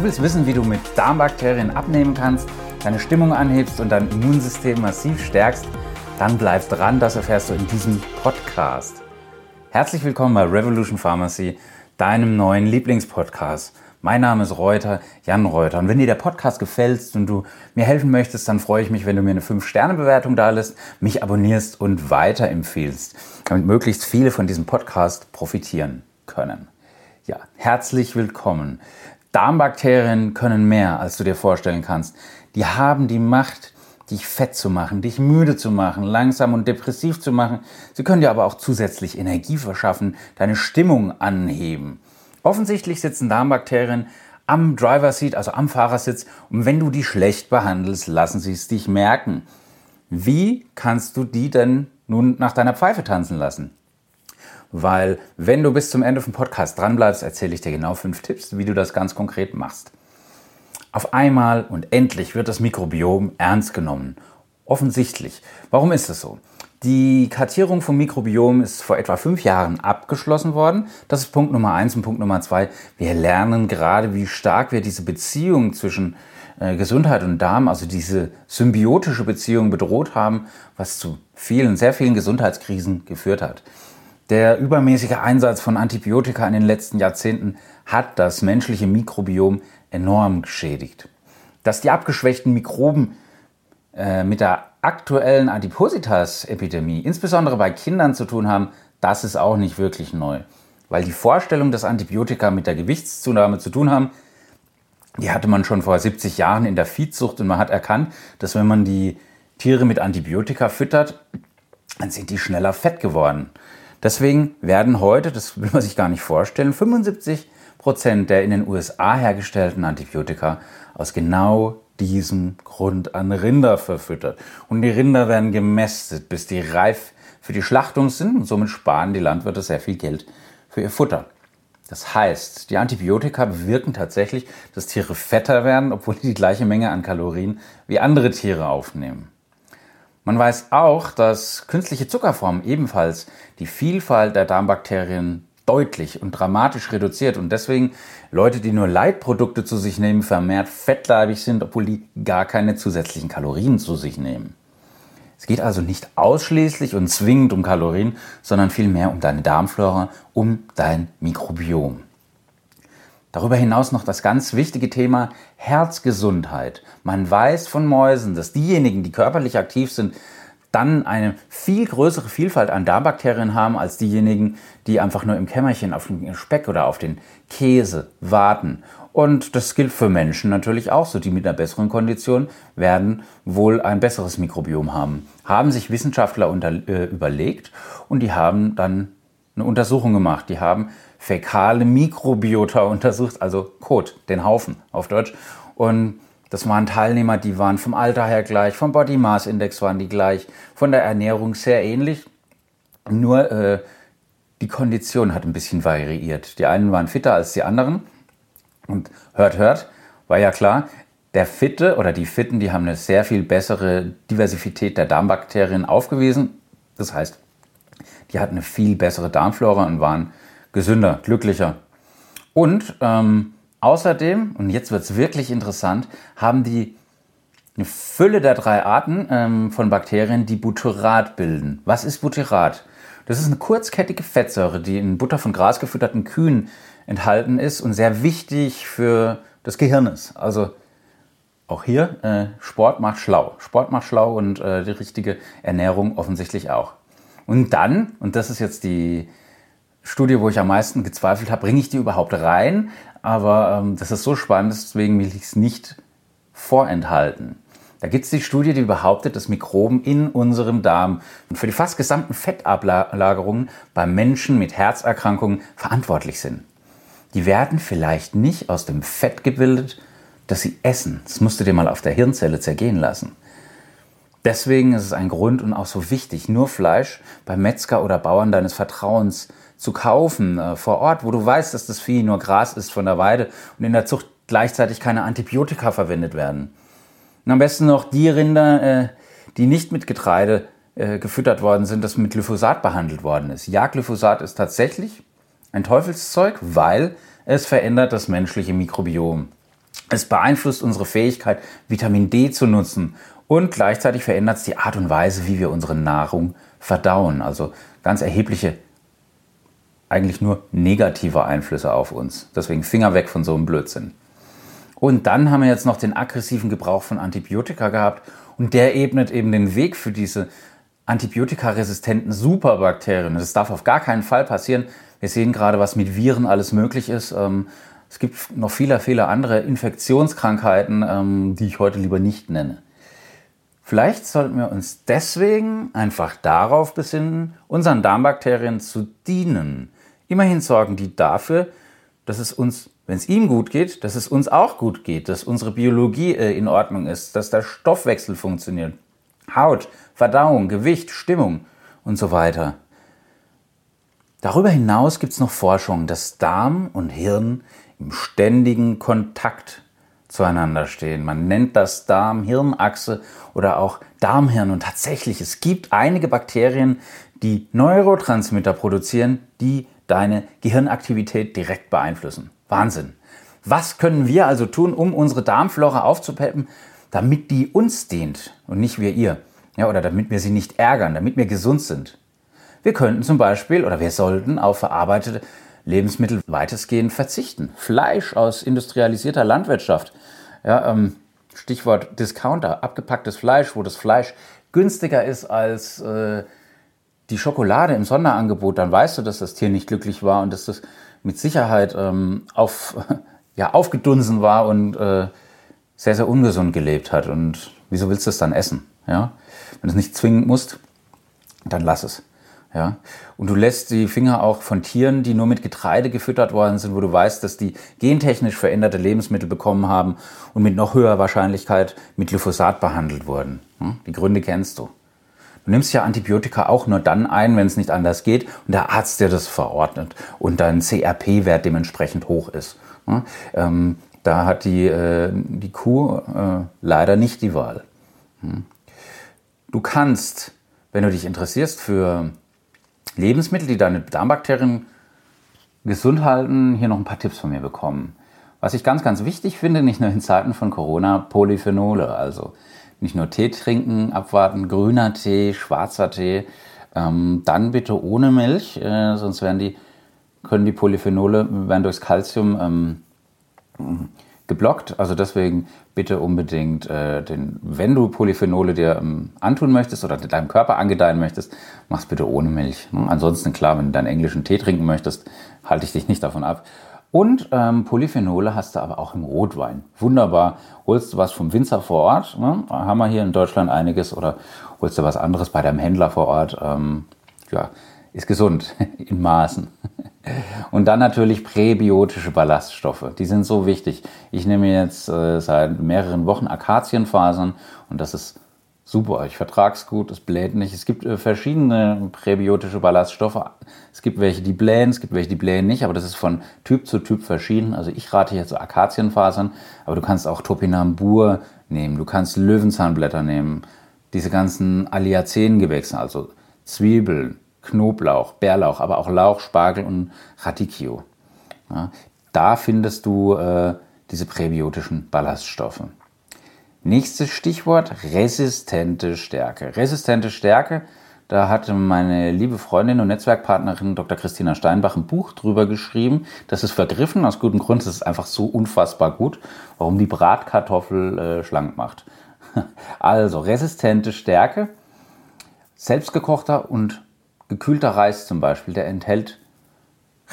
Du willst wissen, wie du mit Darmbakterien abnehmen kannst, deine Stimmung anhebst und dein Immunsystem massiv stärkst? Dann bleib dran, das erfährst du in diesem Podcast. Herzlich willkommen bei Revolution Pharmacy, deinem neuen Lieblingspodcast. Mein Name ist Reuter, Jan Reuter. Und wenn dir der Podcast gefällt und du mir helfen möchtest, dann freue ich mich, wenn du mir eine 5-Sterne-Bewertung da lässt, mich abonnierst und weiterempfehlst, damit möglichst viele von diesem Podcast profitieren können. Ja, herzlich willkommen. Darmbakterien können mehr, als du dir vorstellen kannst. Die haben die Macht, dich fett zu machen, dich müde zu machen, langsam und depressiv zu machen. Sie können dir aber auch zusätzlich Energie verschaffen, deine Stimmung anheben. Offensichtlich sitzen Darmbakterien am Driver Seat, also am Fahrersitz, und wenn du die schlecht behandelst, lassen sie es dich merken. Wie kannst du die denn nun nach deiner Pfeife tanzen lassen? Weil wenn du bis zum Ende vom Podcast dranbleibst, erzähle ich dir genau fünf Tipps, wie du das ganz konkret machst. Auf einmal und endlich wird das Mikrobiom ernst genommen. Offensichtlich. Warum ist das so? Die Kartierung vom Mikrobiom ist vor etwa fünf Jahren abgeschlossen worden. Das ist Punkt Nummer eins und Punkt Nummer zwei. Wir lernen gerade, wie stark wir diese Beziehung zwischen äh, Gesundheit und Darm, also diese symbiotische Beziehung bedroht haben, was zu vielen, sehr vielen Gesundheitskrisen geführt hat. Der übermäßige Einsatz von Antibiotika in den letzten Jahrzehnten hat das menschliche Mikrobiom enorm geschädigt. Dass die abgeschwächten Mikroben äh, mit der aktuellen Adipositas-Epidemie, insbesondere bei Kindern, zu tun haben, das ist auch nicht wirklich neu. Weil die Vorstellung, dass Antibiotika mit der Gewichtszunahme zu tun haben, die hatte man schon vor 70 Jahren in der Viehzucht und man hat erkannt, dass wenn man die Tiere mit Antibiotika füttert, dann sind die schneller fett geworden. Deswegen werden heute, das will man sich gar nicht vorstellen, 75 Prozent der in den USA hergestellten Antibiotika aus genau diesem Grund an Rinder verfüttert. Und die Rinder werden gemästet, bis die reif für die Schlachtung sind und somit sparen die Landwirte sehr viel Geld für ihr Futter. Das heißt, die Antibiotika bewirken tatsächlich, dass Tiere fetter werden, obwohl sie die gleiche Menge an Kalorien wie andere Tiere aufnehmen. Man weiß auch, dass künstliche Zuckerformen ebenfalls die Vielfalt der Darmbakterien deutlich und dramatisch reduziert und deswegen Leute, die nur Leitprodukte zu sich nehmen, vermehrt fettleibig sind, obwohl die gar keine zusätzlichen Kalorien zu sich nehmen. Es geht also nicht ausschließlich und zwingend um Kalorien, sondern vielmehr um deine Darmflora, um dein Mikrobiom. Darüber hinaus noch das ganz wichtige Thema Herzgesundheit. Man weiß von Mäusen, dass diejenigen, die körperlich aktiv sind, dann eine viel größere Vielfalt an Darmbakterien haben als diejenigen, die einfach nur im Kämmerchen auf den Speck oder auf den Käse warten. Und das gilt für Menschen natürlich auch so. Die mit einer besseren Kondition werden wohl ein besseres Mikrobiom haben. Haben sich Wissenschaftler unter, äh, überlegt und die haben dann eine Untersuchung gemacht. Die haben fäkale Mikrobiota untersucht, also Kot, den Haufen auf Deutsch. Und das waren Teilnehmer, die waren vom Alter her gleich, vom Body Mass Index waren die gleich, von der Ernährung sehr ähnlich. Nur äh, die Kondition hat ein bisschen variiert. Die einen waren fitter als die anderen. Und hört, hört, war ja klar, der Fitte oder die Fitten, die haben eine sehr viel bessere Diversität der Darmbakterien aufgewiesen. Das heißt, die hatten eine viel bessere Darmflora und waren gesünder, glücklicher. Und ähm, außerdem, und jetzt wird es wirklich interessant, haben die eine Fülle der drei Arten ähm, von Bakterien, die Butyrat bilden. Was ist Butyrat? Das ist eine kurzkettige Fettsäure, die in Butter von Gras gefütterten Kühen enthalten ist und sehr wichtig für das Gehirn ist. Also auch hier, äh, Sport macht schlau. Sport macht schlau und äh, die richtige Ernährung offensichtlich auch. Und dann, und das ist jetzt die, Studie, wo ich am meisten gezweifelt habe, bringe ich die überhaupt rein? Aber ähm, das ist so spannend, deswegen will ich es nicht vorenthalten. Da gibt es die Studie, die behauptet, dass Mikroben in unserem Darm für die fast gesamten Fettablagerungen bei Menschen mit Herzerkrankungen verantwortlich sind. Die werden vielleicht nicht aus dem Fett gebildet, das sie essen. Das musst du dir mal auf der Hirnzelle zergehen lassen. Deswegen ist es ein Grund und auch so wichtig, nur Fleisch beim Metzger oder Bauern deines Vertrauens zu kaufen äh, vor Ort, wo du weißt, dass das Vieh nur Gras ist von der Weide und in der Zucht gleichzeitig keine Antibiotika verwendet werden. Und am besten noch die Rinder, äh, die nicht mit Getreide äh, gefüttert worden sind, das mit Glyphosat behandelt worden ist. Ja, Glyphosat ist tatsächlich ein Teufelszeug, weil es verändert das menschliche Mikrobiom. Es beeinflusst unsere Fähigkeit, Vitamin D zu nutzen und gleichzeitig verändert es die Art und Weise, wie wir unsere Nahrung verdauen. Also ganz erhebliche, eigentlich nur negative Einflüsse auf uns. Deswegen Finger weg von so einem Blödsinn. Und dann haben wir jetzt noch den aggressiven Gebrauch von Antibiotika gehabt und der ebnet eben den Weg für diese antibiotikaresistenten Superbakterien. Das darf auf gar keinen Fall passieren. Wir sehen gerade, was mit Viren alles möglich ist. Ähm, es gibt noch viele, viele andere Infektionskrankheiten, ähm, die ich heute lieber nicht nenne. Vielleicht sollten wir uns deswegen einfach darauf besinnen, unseren Darmbakterien zu dienen. Immerhin sorgen die dafür, dass es uns, wenn es ihm gut geht, dass es uns auch gut geht, dass unsere Biologie äh, in Ordnung ist, dass der Stoffwechsel funktioniert. Haut, Verdauung, Gewicht, Stimmung und so weiter. Darüber hinaus gibt es noch Forschung, dass Darm und Hirn im ständigen Kontakt zueinander stehen. Man nennt das Darm-Hirn-Achse oder auch Darmhirn. Und tatsächlich, es gibt einige Bakterien, die Neurotransmitter produzieren, die deine Gehirnaktivität direkt beeinflussen. Wahnsinn. Was können wir also tun, um unsere Darmflora aufzupeppen, damit die uns dient und nicht wir ihr? Ja, oder damit wir sie nicht ärgern, damit wir gesund sind. Wir könnten zum Beispiel oder wir sollten auf verarbeitete Lebensmittel weitestgehend verzichten. Fleisch aus industrialisierter Landwirtschaft. Ja, ähm, Stichwort Discounter, abgepacktes Fleisch, wo das Fleisch günstiger ist als äh, die Schokolade im Sonderangebot, dann weißt du, dass das Tier nicht glücklich war und dass das mit Sicherheit ähm, auf, ja, aufgedunsen war und äh, sehr, sehr ungesund gelebt hat. Und wieso willst du es dann essen? Ja? Wenn du es nicht zwingen musst, dann lass es. Ja? Und du lässt die Finger auch von Tieren, die nur mit Getreide gefüttert worden sind, wo du weißt, dass die gentechnisch veränderte Lebensmittel bekommen haben und mit noch höherer Wahrscheinlichkeit mit Glyphosat behandelt wurden. Die Gründe kennst du. Du nimmst ja Antibiotika auch nur dann ein, wenn es nicht anders geht und der Arzt dir das verordnet und dein CRP-Wert dementsprechend hoch ist. Ähm, da hat die, äh, die Kuh äh, leider nicht die Wahl. Hm. Du kannst, wenn du dich interessierst für Lebensmittel, die deine Darmbakterien gesund halten, hier noch ein paar Tipps von mir bekommen. Was ich ganz, ganz wichtig finde, nicht nur in Zeiten von Corona, Polyphenole. Also nicht nur Tee trinken, abwarten, grüner Tee, schwarzer Tee. Ähm, dann bitte ohne Milch, äh, sonst werden die, können die Polyphenole werden durchs Kalzium ähm, geblockt. Also deswegen bitte unbedingt, äh, den, wenn du Polyphenole dir ähm, antun möchtest oder deinem Körper angedeihen möchtest, mach's bitte ohne Milch. Ne? Ansonsten klar, wenn du deinen englischen Tee trinken möchtest, halte ich dich nicht davon ab. Und ähm, Polyphenole hast du aber auch im Rotwein. Wunderbar. Holst du was vom Winzer vor Ort, ne? haben wir hier in Deutschland einiges, oder holst du was anderes bei deinem Händler vor Ort. Ähm, ja, ist gesund in Maßen. Und dann natürlich präbiotische Ballaststoffe. Die sind so wichtig. Ich nehme jetzt äh, seit mehreren Wochen Akazienfasern und das ist super. Ich vertrage es gut, es bläht nicht. Es gibt äh, verschiedene präbiotische Ballaststoffe. Es gibt welche, die blähen, es gibt welche, die blähen nicht, aber das ist von Typ zu Typ verschieden. Also ich rate jetzt Akazienfasern, aber du kannst auch Topinambur nehmen, du kannst Löwenzahnblätter nehmen, diese ganzen Aliacen-Gewächse, also Zwiebeln, Knoblauch, Bärlauch, aber auch Lauch, Spargel und Radicchio. Ja, da findest du äh, diese präbiotischen Ballaststoffe. Nächstes Stichwort, resistente Stärke. Resistente Stärke, da hatte meine liebe Freundin und Netzwerkpartnerin Dr. Christina Steinbach ein Buch drüber geschrieben. Das ist vergriffen, aus gutem Grund, das ist einfach so unfassbar gut, warum die Bratkartoffel äh, schlank macht. Also, resistente Stärke, selbstgekochter und gekühlter Reis zum Beispiel, der enthält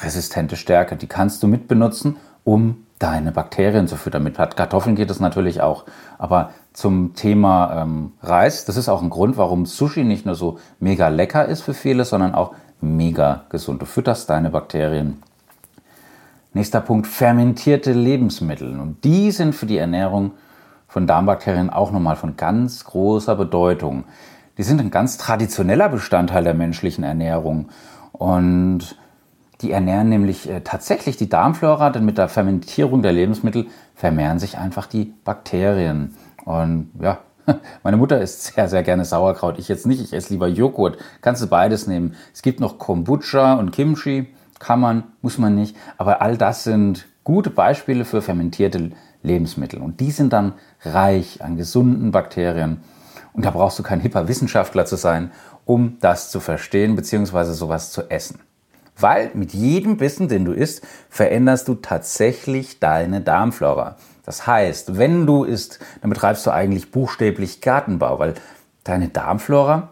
resistente Stärke. Die kannst du mitbenutzen, um deine Bakterien zu füttern. Mit Kartoffeln geht es natürlich auch. Aber zum Thema ähm, Reis, das ist auch ein Grund, warum Sushi nicht nur so mega lecker ist für viele, sondern auch mega gesund. Du fütterst deine Bakterien. Nächster Punkt, fermentierte Lebensmittel. Und die sind für die Ernährung von Darmbakterien auch nochmal von ganz großer Bedeutung. Die sind ein ganz traditioneller Bestandteil der menschlichen Ernährung. Und die ernähren nämlich äh, tatsächlich die Darmflora, denn mit der Fermentierung der Lebensmittel vermehren sich einfach die Bakterien. Und ja, meine Mutter isst sehr, sehr gerne Sauerkraut. Ich jetzt nicht, ich esse lieber Joghurt. Kannst du beides nehmen. Es gibt noch Kombucha und Kimchi. Kann man, muss man nicht. Aber all das sind gute Beispiele für fermentierte Lebensmittel. Und die sind dann reich an gesunden Bakterien. Und da brauchst du kein hipper Wissenschaftler zu sein, um das zu verstehen bzw. sowas zu essen. Weil mit jedem Bissen, den du isst, veränderst du tatsächlich deine Darmflora. Das heißt, wenn du isst, dann betreibst du eigentlich buchstäblich Gartenbau, weil deine Darmflora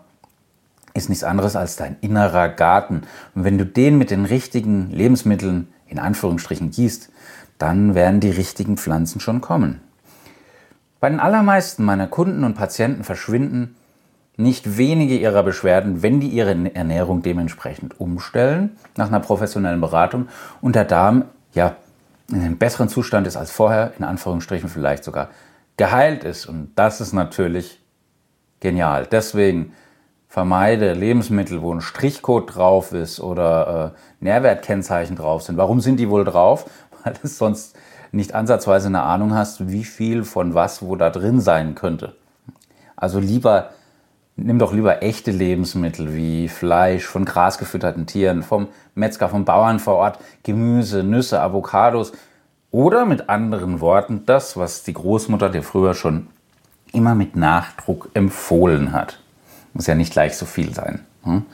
ist nichts anderes als dein innerer Garten. Und wenn du den mit den richtigen Lebensmitteln in Anführungsstrichen gießt, dann werden die richtigen Pflanzen schon kommen. Bei den allermeisten meiner Kunden und Patienten verschwinden nicht wenige ihrer Beschwerden, wenn die ihre Ernährung dementsprechend umstellen, nach einer professionellen Beratung und der Darm ja in einem besseren Zustand ist als vorher, in Anführungsstrichen vielleicht sogar geheilt ist. Und das ist natürlich genial. Deswegen vermeide Lebensmittel, wo ein Strichcode drauf ist oder äh, Nährwertkennzeichen drauf sind. Warum sind die wohl drauf? Weil du sonst nicht ansatzweise eine Ahnung hast, wie viel von was wo da drin sein könnte. Also lieber nimm doch lieber echte Lebensmittel wie Fleisch von grasgefütterten Tieren, vom Metzger, vom Bauern vor Ort, Gemüse, Nüsse, Avocados oder mit anderen Worten das, was die Großmutter dir früher schon immer mit Nachdruck empfohlen hat. Muss ja nicht gleich so viel sein. Hm?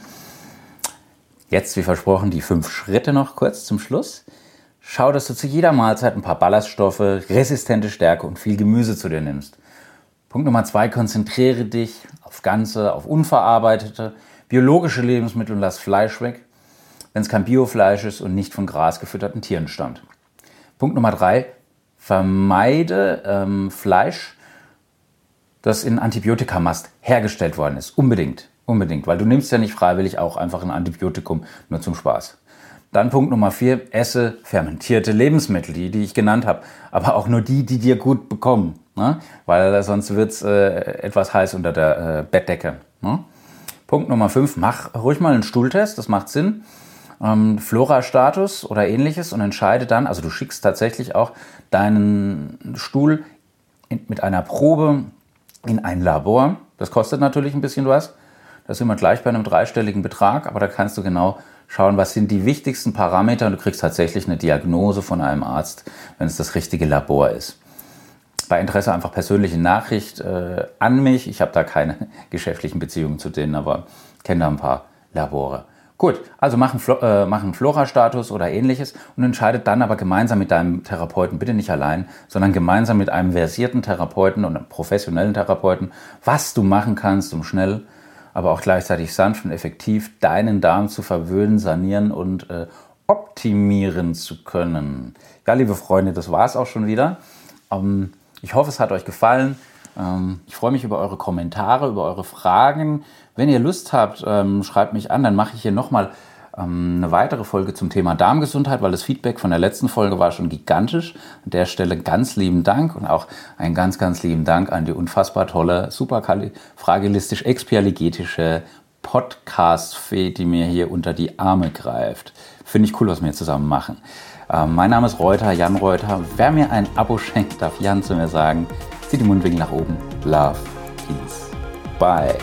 Jetzt, wie versprochen, die fünf Schritte noch kurz zum Schluss. Schau, dass du zu jeder Mahlzeit ein paar Ballaststoffe, resistente Stärke und viel Gemüse zu dir nimmst. Punkt Nummer zwei, konzentriere dich auf ganze, auf unverarbeitete, biologische Lebensmittel und lass Fleisch weg, wenn es kein Biofleisch ist und nicht von Gras gefütterten Tieren stammt. Punkt Nummer drei, vermeide ähm, Fleisch, das in Antibiotikamast hergestellt worden ist. Unbedingt, unbedingt, weil du nimmst ja nicht freiwillig auch einfach ein Antibiotikum nur zum Spaß. Dann Punkt Nummer vier, esse fermentierte Lebensmittel, die, die ich genannt habe, aber auch nur die, die dir gut bekommen. Ne? Weil sonst wird es äh, etwas heiß unter der äh, Bettdecke. Ne? Punkt Nummer 5, mach ruhig mal einen Stuhltest, das macht Sinn. Ähm, Flora-Status oder ähnliches und entscheide dann, also du schickst tatsächlich auch deinen Stuhl in, mit einer Probe in ein Labor. Das kostet natürlich ein bisschen was. Da sind wir gleich bei einem dreistelligen Betrag, aber da kannst du genau schauen, was sind die wichtigsten Parameter und du kriegst tatsächlich eine Diagnose von einem Arzt, wenn es das richtige Labor ist bei Interesse einfach persönliche Nachricht äh, an mich. Ich habe da keine geschäftlichen Beziehungen zu denen, aber kenne da ein paar Labore. Gut, also machen, äh, machen Flora-Status oder ähnliches und entscheidet dann aber gemeinsam mit deinem Therapeuten, bitte nicht allein, sondern gemeinsam mit einem versierten Therapeuten und einem professionellen Therapeuten, was du machen kannst, um schnell, aber auch gleichzeitig sanft und effektiv deinen Darm zu verwöhnen, sanieren und äh, optimieren zu können. Ja, liebe Freunde, das war es auch schon wieder. Ähm, ich hoffe, es hat euch gefallen. Ähm, ich freue mich über eure Kommentare, über eure Fragen. Wenn ihr Lust habt, ähm, schreibt mich an, dann mache ich hier nochmal ähm, eine weitere Folge zum Thema Darmgesundheit, weil das Feedback von der letzten Folge war schon gigantisch. An der Stelle ganz lieben Dank und auch einen ganz, ganz lieben Dank an die unfassbar tolle, super fragilistisch expialigetische Podcast-Fee, die mir hier unter die Arme greift. Finde ich cool, was wir zusammen machen. Ähm, mein Name ist Reuter, Jan Reuter. Wer mir ein Abo schenkt, darf Jan zu mir sagen. Zieht die Mundwinkel nach oben. Love, Peace. Bye.